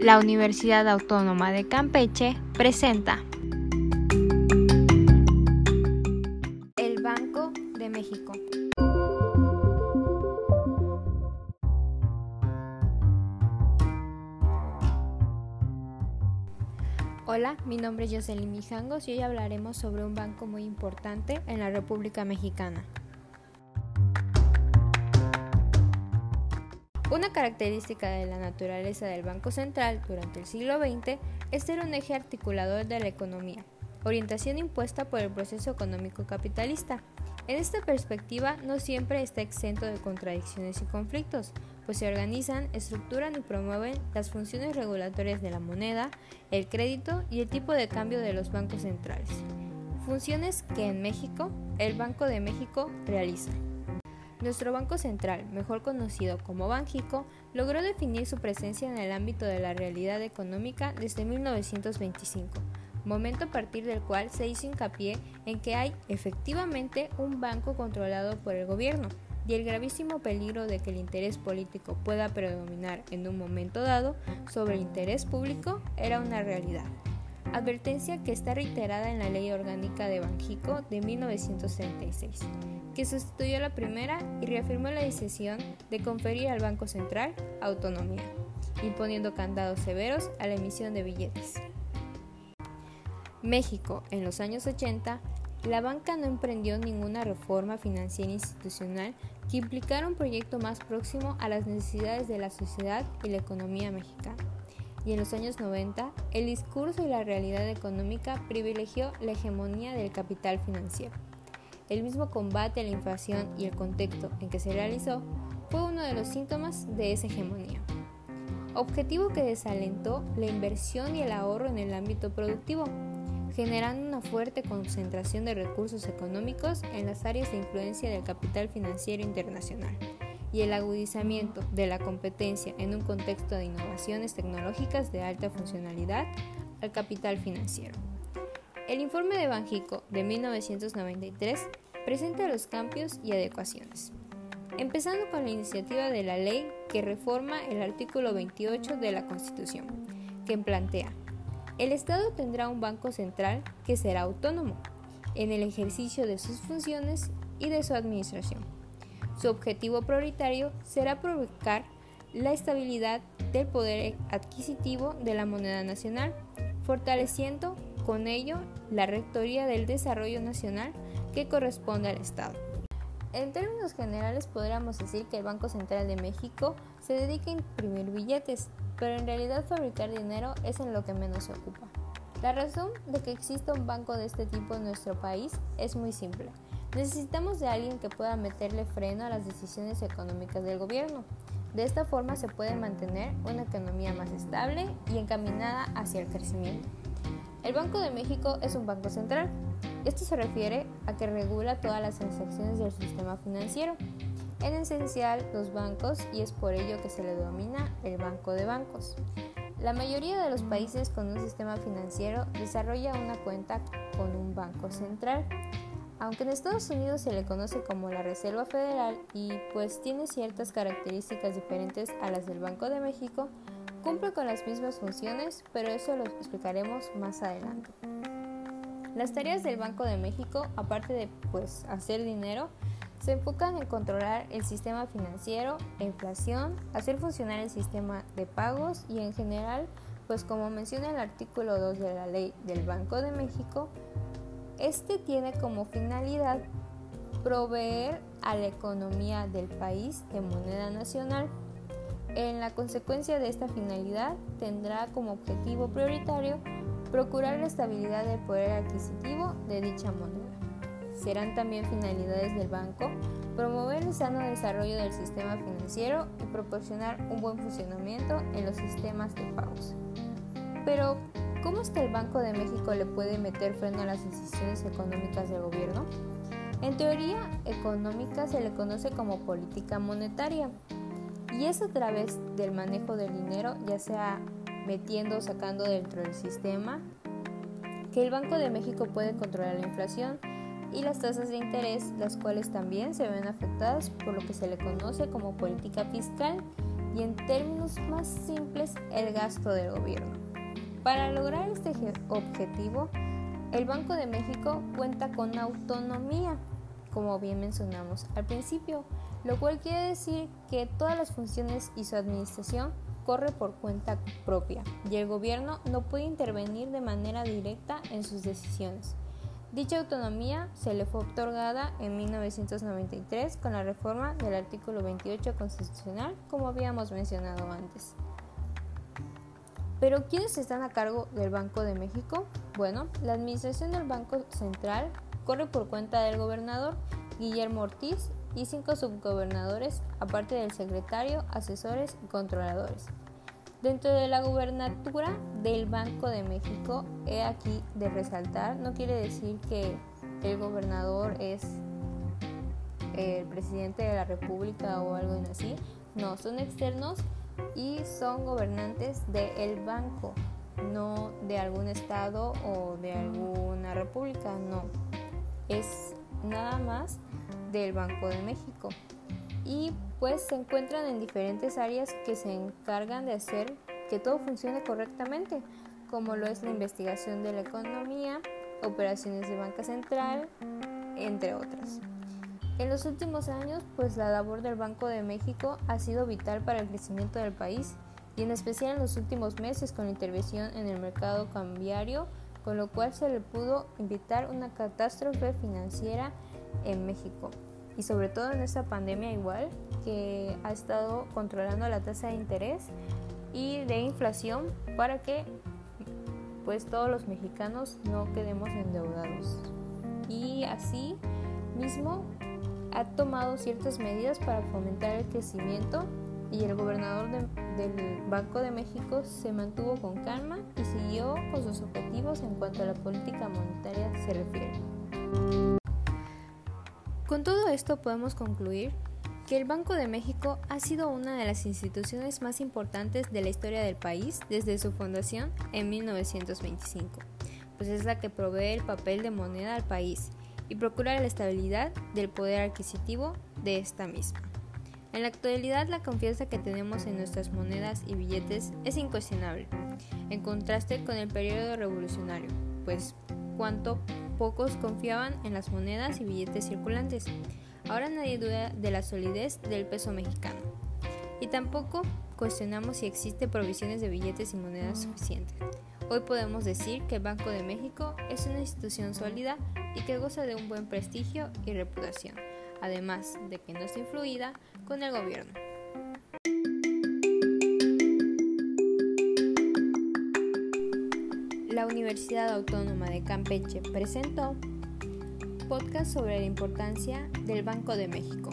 La Universidad Autónoma de Campeche presenta El Banco de México. Hola, mi nombre es Jocelyn Mijangos y hoy hablaremos sobre un banco muy importante en la República Mexicana. Una característica de la naturaleza del Banco Central durante el siglo XX es ser un eje articulador de la economía, orientación impuesta por el proceso económico capitalista. En esta perspectiva no siempre está exento de contradicciones y conflictos, pues se organizan, estructuran y promueven las funciones regulatorias de la moneda, el crédito y el tipo de cambio de los bancos centrales. Funciones que en México el Banco de México realiza. Nuestro Banco Central, mejor conocido como Banjico, logró definir su presencia en el ámbito de la realidad económica desde 1925, momento a partir del cual se hizo hincapié en que hay efectivamente un banco controlado por el gobierno y el gravísimo peligro de que el interés político pueda predominar en un momento dado sobre el interés público era una realidad. Advertencia que está reiterada en la Ley Orgánica de Banjico de 1936 que sustituyó la primera y reafirmó la decisión de conferir al Banco Central autonomía, imponiendo candados severos a la emisión de billetes. México, en los años 80, la banca no emprendió ninguna reforma financiera institucional que implicara un proyecto más próximo a las necesidades de la sociedad y la economía mexicana. Y en los años 90, el discurso y la realidad económica privilegió la hegemonía del capital financiero. El mismo combate a la inflación y el contexto en que se realizó fue uno de los síntomas de esa hegemonía. Objetivo que desalentó la inversión y el ahorro en el ámbito productivo, generando una fuerte concentración de recursos económicos en las áreas de influencia del capital financiero internacional y el agudizamiento de la competencia en un contexto de innovaciones tecnológicas de alta funcionalidad al capital financiero. El informe de Banjico de 1993 presenta los cambios y adecuaciones, empezando con la iniciativa de la ley que reforma el artículo 28 de la Constitución, que plantea, el Estado tendrá un banco central que será autónomo en el ejercicio de sus funciones y de su administración. Su objetivo prioritario será provocar la estabilidad del poder adquisitivo de la moneda nacional, fortaleciendo con ello la Rectoría del Desarrollo Nacional que corresponde al Estado. En términos generales podríamos decir que el Banco Central de México se dedica a imprimir billetes, pero en realidad fabricar dinero es en lo que menos se ocupa. La razón de que exista un banco de este tipo en nuestro país es muy simple. Necesitamos de alguien que pueda meterle freno a las decisiones económicas del gobierno. De esta forma se puede mantener una economía más estable y encaminada hacia el crecimiento. El Banco de México es un banco central. Esto se refiere a que regula todas las transacciones del sistema financiero, en esencial los bancos, y es por ello que se le denomina el Banco de Bancos. La mayoría de los países con un sistema financiero desarrolla una cuenta con un banco central. Aunque en Estados Unidos se le conoce como la Reserva Federal y pues tiene ciertas características diferentes a las del Banco de México, Cumple con las mismas funciones, pero eso lo explicaremos más adelante. Las tareas del Banco de México, aparte de pues hacer dinero, se enfocan en controlar el sistema financiero, la inflación, hacer funcionar el sistema de pagos y en general, pues como menciona el artículo 2 de la ley del Banco de México, este tiene como finalidad proveer a la economía del país de moneda nacional en la consecuencia de esta finalidad, tendrá como objetivo prioritario procurar la estabilidad del poder adquisitivo de dicha moneda. Serán también finalidades del banco promover el sano desarrollo del sistema financiero y proporcionar un buen funcionamiento en los sistemas de pagos. Pero, ¿cómo es que el Banco de México le puede meter freno a las decisiones económicas del gobierno? En teoría económica se le conoce como política monetaria, y es a través del manejo del dinero, ya sea metiendo o sacando dentro del sistema, que el Banco de México puede controlar la inflación y las tasas de interés, las cuales también se ven afectadas por lo que se le conoce como política fiscal, y en términos más simples el gasto del gobierno. Para lograr este objetivo, el Banco de México cuenta con autonomía, como bien mencionamos al principio, lo cual quiere decir que todas las funciones y su administración corre por cuenta propia y el gobierno no puede intervenir de manera directa en sus decisiones. Dicha autonomía se le fue otorgada en 1993 con la reforma del artículo 28 constitucional, como habíamos mencionado antes. Pero ¿quiénes están a cargo del Banco de México? Bueno, la administración del Banco Central corre por cuenta del gobernador Guillermo Ortiz y cinco subgobernadores, aparte del secretario, asesores y controladores. Dentro de la gubernatura del Banco de México, he aquí de resaltar, no quiere decir que el gobernador es el presidente de la República o algo así, no, son externos y son gobernantes del banco, no de algún estado o de alguna república, no, es nada más del Banco de México y pues se encuentran en diferentes áreas que se encargan de hacer que todo funcione correctamente, como lo es la investigación de la economía, operaciones de banca central, entre otras. En los últimos años, pues la labor del Banco de México ha sido vital para el crecimiento del país y en especial en los últimos meses con la intervención en el mercado cambiario, con lo cual se le pudo evitar una catástrofe financiera en México y sobre todo en esta pandemia igual que ha estado controlando la tasa de interés y de inflación para que pues todos los mexicanos no quedemos endeudados y así mismo ha tomado ciertas medidas para fomentar el crecimiento y el gobernador del Banco de México se mantuvo con calma y siguió con sus objetivos en cuanto a la política monetaria se refiere. Con todo esto podemos concluir que el Banco de México ha sido una de las instituciones más importantes de la historia del país desde su fundación en 1925, pues es la que provee el papel de moneda al país y procura la estabilidad del poder adquisitivo de esta misma. En la actualidad la confianza que tenemos en nuestras monedas y billetes es incuestionable, en contraste con el periodo revolucionario, pues cuanto pocos confiaban en las monedas y billetes circulantes. Ahora nadie duda de la solidez del peso mexicano. Y tampoco cuestionamos si existe provisiones de billetes y monedas suficientes. Hoy podemos decir que el Banco de México es una institución sólida y que goza de un buen prestigio y reputación, además de que no está influida con el gobierno. La Universidad Autónoma de Campeche presentó podcast sobre la importancia del Banco de México.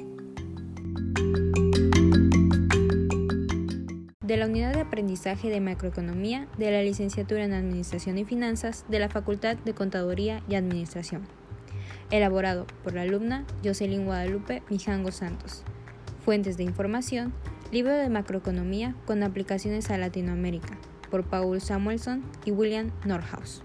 De la Unidad de Aprendizaje de Macroeconomía de la Licenciatura en Administración y Finanzas de la Facultad de Contaduría y Administración. Elaborado por la alumna Jocelyn Guadalupe Mijango Santos. Fuentes de información, libro de macroeconomía con aplicaciones a Latinoamérica, por Paul Samuelson y William Norhaus.